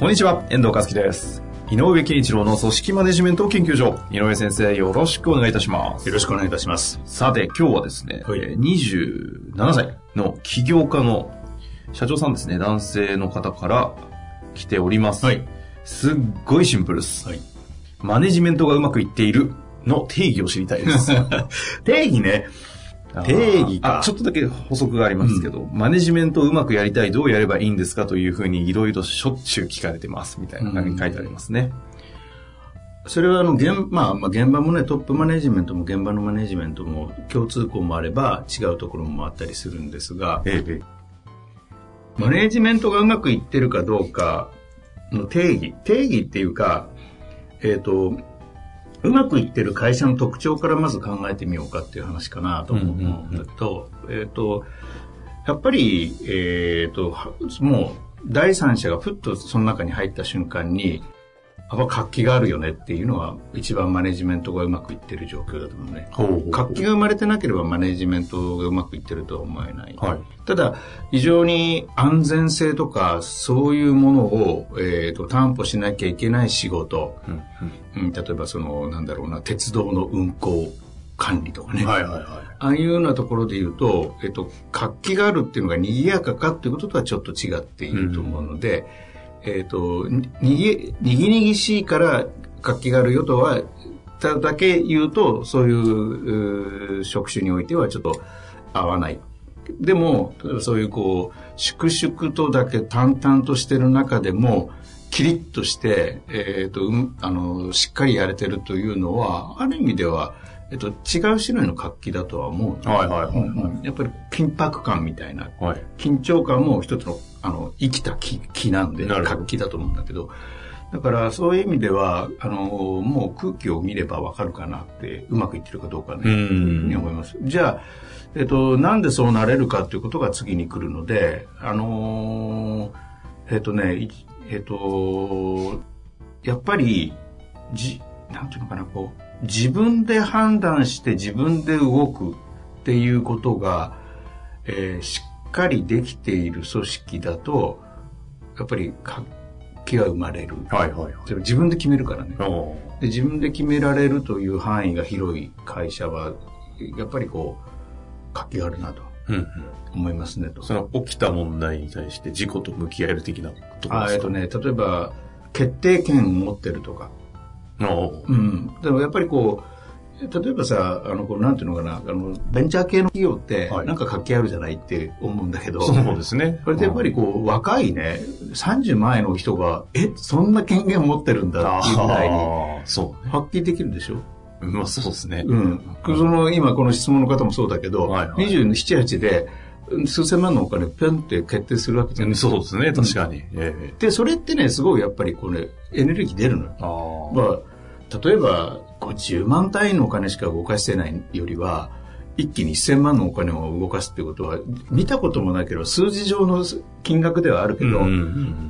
こんにちは、遠藤和樹です。井上健一郎の組織マネジメント研究所。井上先生、よろしくお願いいたします。よろしくお願いいたします。さて、今日はですね、はいえー27歳の起業家の社長さんですね、男性の方から来ております。はいすっごいシンプルです。はい。マネジメントがうまくいっているの定義を知りたいです。定義ね。定義か。あちょっとだけ補足がありますけど、マネジメントをうまくやりたい、どうやればいいんですかというふうにいろいろしょっちゅう聞かれてます、みたいな感じに書いてありますね。それはあの現,、まあ、まあ現場もねトップマネジメントも現場のマネジメントも共通項もあれば違うところもあったりするんですがええ、マネジメントがうまくいってるかどうかの定義。定義っていうかえっ、とうまくいってる会社の特徴からまず考えてみようかっていう話かなと思うんだけど、えっ、とやっぱりえっ、ともう第三者がふっとその中に入った瞬間にやっぱ活気があるよねっていうのは一番マネジメントがうまくいってる状況だと思うね。ほうほうほう活気が生まれてなければマネジメントがうまくいってるとは思えない。はい。ただ、非常に安全性とか、そういうものを、えーと担保しなきゃいけない仕事、うんうん例えばその、なんだろうな、鉄道の運行管理とかね。はいはいはい。ああいうようなところで言うと、えっと、活気があるっていうのが賑やかかっていうこととはちょっと違っていると思うので、えっと、にぎ、にぎにぎしいから活気があるよとは、ただけ言うと、そういうう職種においてはちょっと合わない。でも、そういうこう、粛々とだけ淡々としてる中でも、キリッとして、えっ、と、うんあの、しっかりやれてるというのは、ある意味では、えっと、違う種類の活気だとは思う。はいはいはいやっぱり緊迫感みたいな、はい。緊張感も一つの、あの、生きた気気なんで、活気だと思うんだけど、だからそういう意味では、あの、もう空気を見ればわかるかなって、うまくいってるかどうかね、うんに思います。じゃあ、えっと、なんでそうなれるかということが次に来るので、あのーえっとね、いえっと、やっぱり、じ、なんていうのかな、こう、自分で判断して自分で動くっていうことが、えーしっかりできている組織だと、やっぱり活気が生まれる。はいはいはい。自分で決めるからね。おで自分で決められるという範囲が広い会社は、やっぱりこう、活気があるなとうんうん。思いますねと。その起きた問題に対して自己と向き合える的なところですか？あえっとね、例えば、決定権を持ってるとか。おうん。でもやっぱりこう、例えばさ、あの、こうなんていうのかな、あの、ベンチャー系の企業って、はいなんか活気あるじゃないって思うんだけど、そうですね。それでやっぱりこう、若いね、30前の人が、え、そんな権限を持ってるんだっていうぐらいに。発揮できるでしょ？まあそうですね。うん。その、今この質問の方もそうだけど、はいはい27、8で、数千万のお金ぴょんって決定するわけじゃないそうですね、確かに。ええで、それってね、すごいやっぱりこれ、エネルギー出るのよ。あまあ、例えば、こう10万単位のお金しか動かしてないよりは、一気に1000万のお金を動かすってことは、見たこともなければ数字上の金額ではあるけど、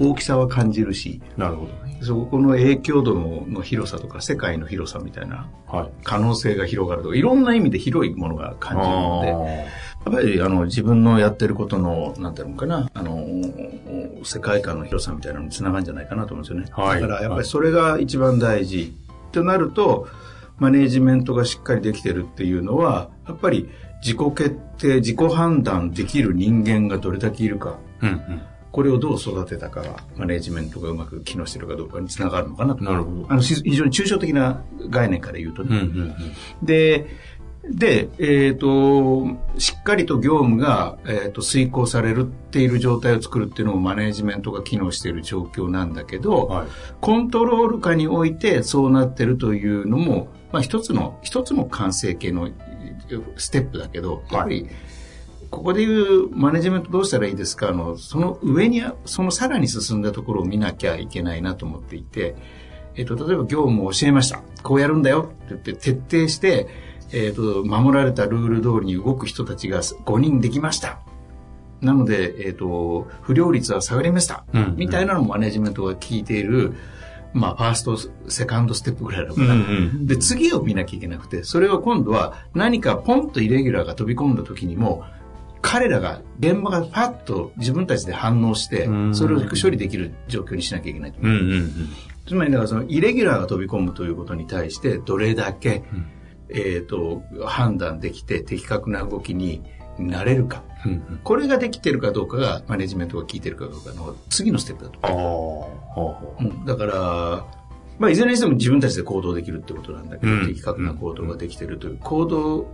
大きさは感じるし、なるほどね。そこの影響度のの広さとか、世界の広さみたいなはい。可能性が広がるとか、いろんな意味で広いものが感じるので、あやっぱりあの自分のやってることの、なんていうのかな、あの、世界観の広さみたいなのにつながるんじゃないかなと思うんですよね。はいだからやっぱりそれが一番大事。となると、マネージメントがしっかりできてるっていうのは、やっぱり自己決定、自己判断できる人間がどれだけいるか。うんうん。これをどう育てたかが、マネージメントがうまく機能してるかどうかにつながるのかなと。なるほど。あの、し非常に抽象的な概念から言うとね。うんうんうん。で、で、えっ、と、しっかりと業務が、えー、と遂行されるっている状態を作るっていうのもマネージメントが機能している状況なんだけど、はい。コントロール下においてそうなってるというのも、まあ一つの、一つの完成形のステップだけど、やっぱり、ここでいうマネジメントどうしたらいいですか？あの、その上に、そのさらに進んだところを見なきゃいけないなと思っていて、えっ、と、例えば業務を教えました。こうやるんだよって言って徹底して、えっ、と、守られたルール通りに動く人たちが5人できました。なので、えっ、と、不良率は下がりました。うん、みたいなのもマネジメントが聞いている、まあ、ファースト、セカンドステップぐらいだから、うんうん、で、次を見なきゃいけなくて、それは今度は何かポンとイレギュラーが飛び込んだ時にも、彼らが、現場がパッと自分たちで反応して、それを処理できる状況にしなきゃいけないと思う。うんうんうん、つまり、だからそのイレギュラーが飛び込むということに対して、どれだけ、うん、えっ、ー、と、判断できて的確な動きになれるか。うんうん、これができてるかどうかが、マネジメントが効いてるかどうかの次のステップだと思う。うん、だから、まあ、いずれにしても自分たちで行動できるってことなんだけど、的確な行動ができてるという、行動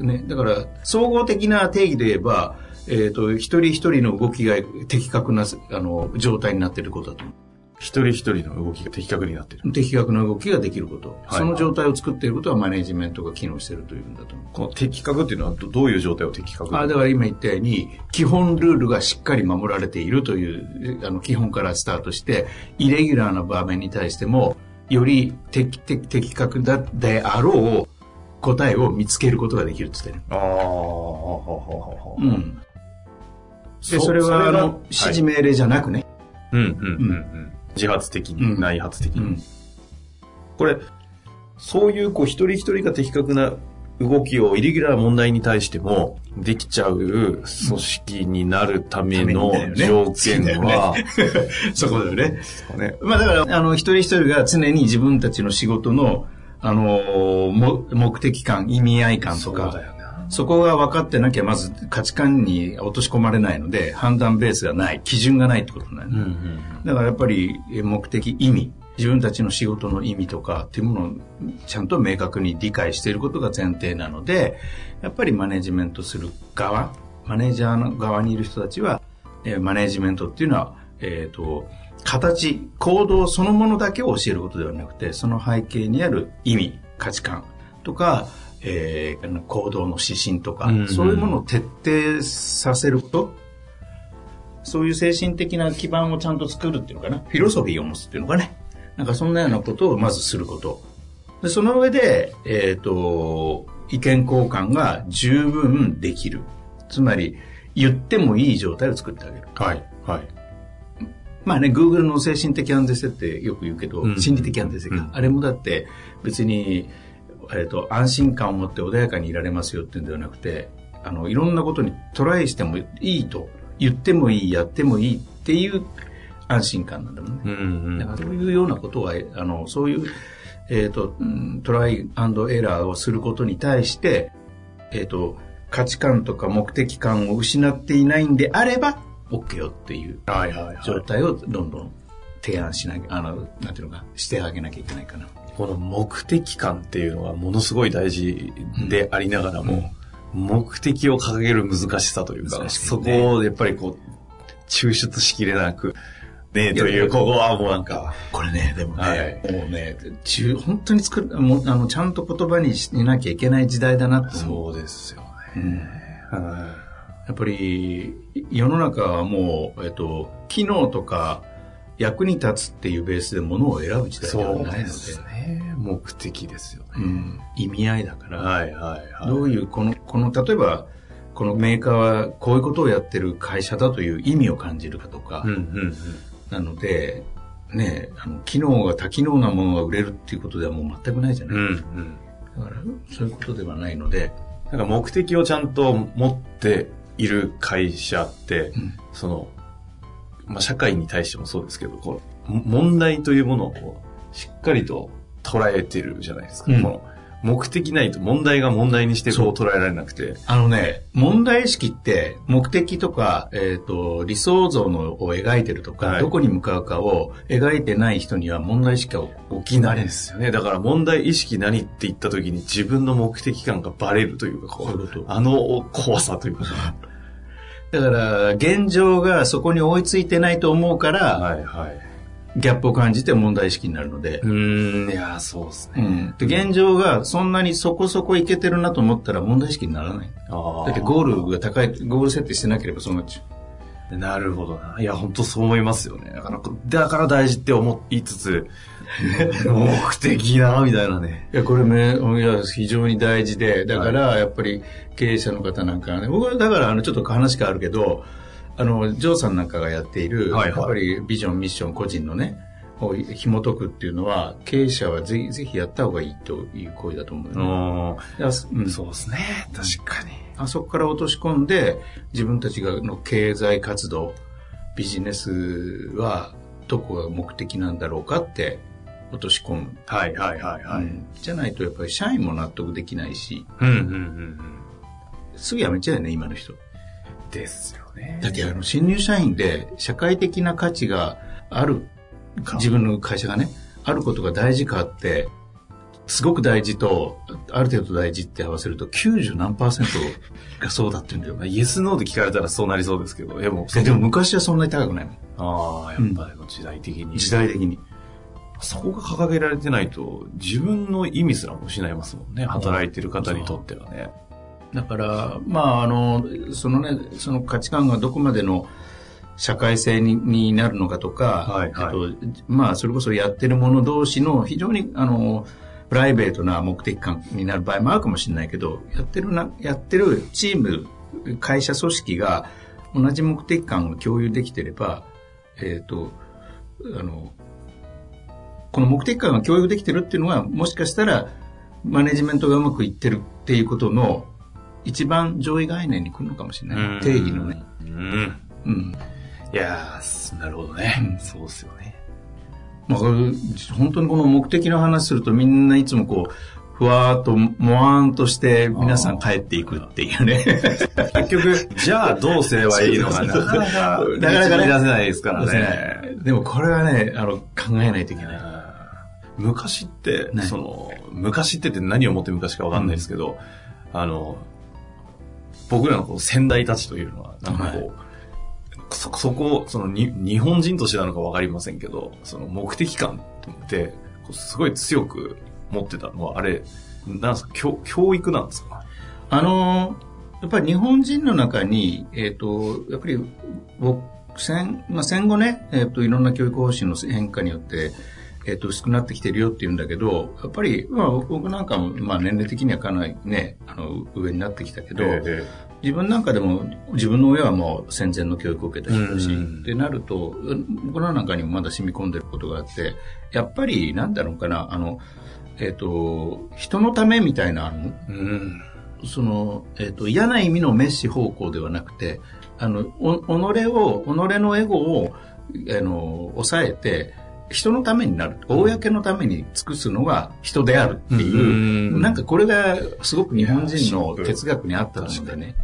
ね、だから、総合的な定義で言えば、えっ、ー、と、一人一人の動きが的確な、あの、状態になっていることだと思う。一人一人の動きが的確になっている。的確な動きができること。はい、その状態を作っていることはマネジメントが機能しているというんだと思う。この的確っていうのはどういう状態を的確あだから今言ったように、基本ルールがしっかり守られているという、あの、基本からスタートして、イレギュラーな場面に対しても、より的的的確だであろう答えを見つけることができるって言ってる。ああ、うん。で、それは、あの、指示命令じゃなくね。うん、うん、うん。自発的に、内発的に。これ、そういう、こう、一人一人が的確な動きをイレギュラー問題に対してもできちゃう組織になるための条件は、そこだよね。まあだから、あの、一人一人が常に自分たちの仕事のあの、目的感、意味合い感とか、そこが分かってなきゃまず価値観に落とし込まれないので、判断ベースがない、基準がないってことになる、うんうん、だからやっぱり目的、意味、自分たちの仕事の意味とかっていうものをちゃんと明確に理解していることが前提なので、やっぱりマネジメントする側、マネージャーの側にいる人たちは、マネジメントっていうのは、えっ、ー、と、形、行動そのものだけを教えることではなくて、その背景にある意味、価値観とか、えー、行動の指針とか、うんうん、そういうものを徹底させること、そういう精神的な基盤をちゃんと作るっていうのかな、フィロソフィーを持つっていうのかね、なんかそんなようなことをまずすること。でその上で、えっ、ー、と、意見交換が十分できる。つまり、言ってもいい状態を作ってあげる。はい、はい。まあね、Google の精神的安定性ってよく言うけど、うん、心理的安定性か、うん、あれもだって別に、えっ、と、安心感を持って穏やかにいられますよっていうんではなくて、あの、いろんなことにトライしてもいいと、言ってもいい、やってもいいっていう安心感なんだもんね。うんうん、だからそういうようなことは、あの、そういう、えっ、ー、と、トライアンドエラーをすることに対して、えっ、ー、と、価値観とか目的感を失っていないんであれば、OK よっていう状態をどんどん提案しなきゃ、あの、なんていうのか、してあげなきゃいけないかな。この目的感っていうのはものすごい大事でありながらも、うん、目的を掲げる難しさというか、ね、そこをやっぱりこう、抽出しきれなく、ねという、ここはもうなんか。これね、でもね、はい、もうね、中、本当に作る、もう、あの、ちゃんと言葉にしなきゃいけない時代だなってそうですよね。うん、やっぱり世の中はもう、えっと、機能とか役に立つっていうベースでものを選ぶ時代ではないので。ですね。目的ですよね。うん。意味合いだから。はいはいはい。どういう、この、この、例えば、このメーカーはこういうことをやってる会社だという意味を感じるかとか。うんうんうん、なので、ね、あの、機能が多機能なものが売れるっていうことではもう全くないじゃないですか。うんうん、だから、そういうことではないので。なんか目的をちゃんと持っている会社って、うん、その、まあ、社会に対してもそうですけど、この問題というものをしっかりと捉えてるじゃないですか。うん、この目的ないと問題が問題にしてこう捉えられなくて。あのね、問題意識って目的とか、えっ、ー、と、理想像のを描いてるとか、はい、どこに向かうかを描いてない人には問題意識が起きないですよね。だから問題意識何って言った時に自分の目的感がバレるというか、こうあの怖さというか。だから、現状がそこに追いついてないと思うから、はいはい、ギャップを感じて問題意識になるので。うん、いや、そうですね。うん。で、現状がそんなにそこそこいけてるなと思ったら問題意識にならない。あだってゴールが高い、ゴール設定してなければそうなっちゃう。なるほどな。いや、本当そう思いますよね。だから、だから大事って思いつつ、目的な、みたいなね。いや、これね、いや、非常に大事で、だから、やっぱり経営者の方なんかね、僕はだから、あの、ちょっと話変わるけど、あの、ジョーさんなんかがやっている、はいはい、やっぱりビジョン、ミッション、個人のね、を紐解くっていうのは、経営者はぜひ、ぜひやった方がいいという行為だと思う、ね。うん、そうですね。確かに。あそこから落とし込んで、自分たちがの経済活動、ビジネスはどこが目的なんだろうかって落とし込む。はいはいはいはい。うん、じゃないとやっぱり社員も納得できないし、うんうんうんうん、すぐ辞めちゃうよね、今の人。ですよね。だってあの、新入社員で社会的な価値がある、自分の会社がね、あることが大事かって、すごく大事と、ある程度大事って合わせると90何パーセントがそうだって言うんだよ。イエスノーで聞かれたらそうなりそうですけど、でも、でも昔はそんなに高くないもん。ああ、やっぱり時代的に、うん、時代的に。そこが掲げられてないと、自分の意味すらも失いますもんね。働いてる方にとってはね。だから、まあ、あの、そのね、その価値観がどこまでの社会性にになるのかとか、はいはい、とまあ、それこそやってる者同士の非常に、あの、プライベートな目的感になる場合もあるかもしれないけど、やってるな、やってるチーム、会社組織が同じ目的感を共有できてれば、えっ、ー、と、あの、この目的感が共有できてるっていうのは、もしかしたら、マネジメントがうまくいってるっていうことの一番上位概念に来るのかもしれない。定義のね。うん。うん。いやー、なるほどね。うん、そうっすよね。まあ、本当にこの目的の話するとみんないつもこう、ふわーっと、もわーんとして皆さん帰っていくっていうね。結局、じゃあどうすればいいのかな かなか、なかなかね、出せないですからね。でもこれはね、あの、考えないといけない。昔って、その、昔ってって何をもって昔かわかんないですけど、うん、あの、僕らのこう先代たちというのは、なんかこう、はい、そ、そこ、そのに、日本人としてなのかわかりませんけど、その目的感って、すごい強く持ってたのは、あれ、なんですか？教、教育なんですか？あのやっぱり日本人の中に、えっ、ー、と、やっぱり、戦、まあ、戦後ね、えっ、ー、と、いろんな教育方針の変化によって、えっ、ー、と、薄くなってきてるよって言うんだけど、やっぱり、まあ、僕なんかも、まあ、年齢的にはかなりね、あの、上になってきたけど、えー、自分なんかでも、自分の親はもう戦前の教育を受けた人だし、ってなると、僕の中にもまだ染み込んでることがあって、やっぱり、なんだろうかな、あの、えっ、ー、と、人のためみたいな、うん、その、えっ、ー、と、嫌な意味のメッシ方向ではなくて、あの、お、己を、己のエゴを、あの、抑えて、人のためになる。公のために尽くすのが人であるっていう、うなんかこれがすごく日本人の哲学にあったのでね。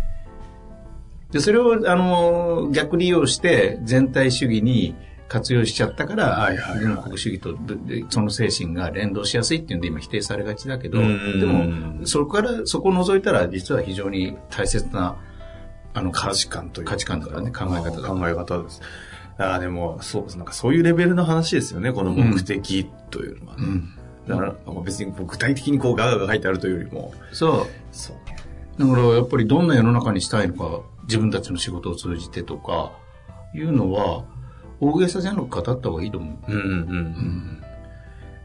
で、それを、あの、逆利用して全体主義に活用しちゃったから、軍国主義とその精神が連動しやすいっていうんで今否定されがちだけど、でも、そこから、そこを除いたら実は非常に大切な、あの、価値観という価値観だからね、考え方だ。考え方です。ああ、でも、そう、なんかそういうレベルの話ですよね、この目的というのはね。うん、だから、別に具体的にこうガガが書いてあるというよりも。そう。そう。だからやっぱりどんな世の中にしたいのか、自分たちの仕事を通じてとか、いうのは、大げさじゃなく語った方がいいと思う。うんうんうん。うん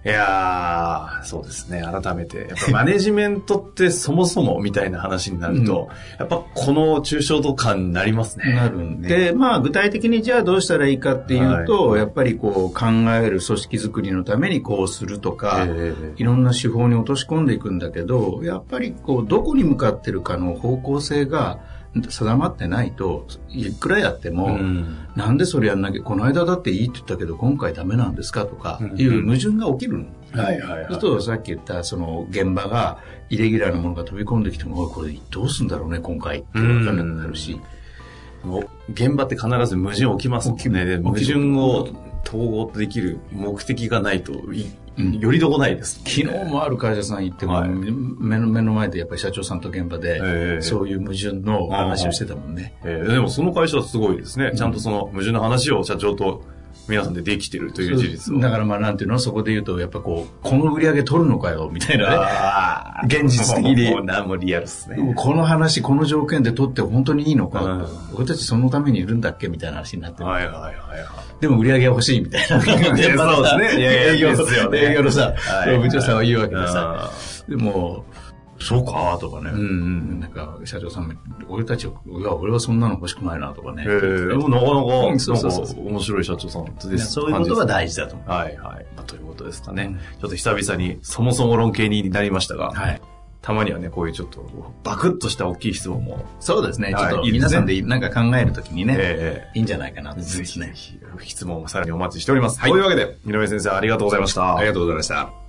いやー、そうですね。改めて。やっぱマネジメントってそもそもみたいな話になると、うん、やっぱこの抽象度感になりますね。なるんで、まあ具体的にじゃあどうしたらいいかっていうと、はい、やっぱりこう考える組織づくりのためにこうするとか、いろんな手法に落とし込んでいくんだけど、やっぱりこうどこに向かってるかの方向性が、定まってないといくらやっても、うん、なんでそれやんなきゃこの間だっていいって言ったけど今回ダメなんですかとかいう矛盾が起きるの。はいはいはい。とさっき言ったその現場がイレギュラーなものが飛び込んできてもこれどうすんだろうね今回って分かんなくなるし。現場って必ず矛盾起きますもんね。矛盾を統合できる目的がないとよりどこないです、昨日もある会社さん行っても、はい、目の目の前でやっぱり社長さんと現場で、そういう矛盾の話をしてたもんね。えー、でもその会社はすごいですね。ちゃんとその矛盾の話を社長と皆さんでできてるという事実を。だからまあなんていうの？そこで言うと、やっぱこう、この売り上げ取るのかよ、みたいなね。現実的に。もう何もリアルっすね。この話、この条件で取って本当にいいのか、うん俺たちそのためにいるんだっけ？みたいな話になってる。はいはいはいはい。でも売り上げが欲しいみたいな。そうですね営業ですよね営業の さ、はい部長さんは言うわけでさ。あでも、そうかとかね。ーうんうん。なんか、社長さんも、俺たち、いや、俺はそんなの欲しくないなとかね。ええでもなかなか、うんそうそうそうなんか面白い社長さんでねす。そういうことが大事だと思う。はいはい。まあということですかね。うんちょっと久々にそもそも論系になりましたが、はい。たまにはね、こういうちょっとバクッとした大きい質問も、そうですね。ちょっと皆さんでなんか考えるときにね、えいいんじゃないかなとえ思いますね。ひ質問をさらにお待ちしております。はいというわけで、井上先生ありがとうございました。ありがとうございました。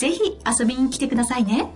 ぜひ遊びに来てくださいね。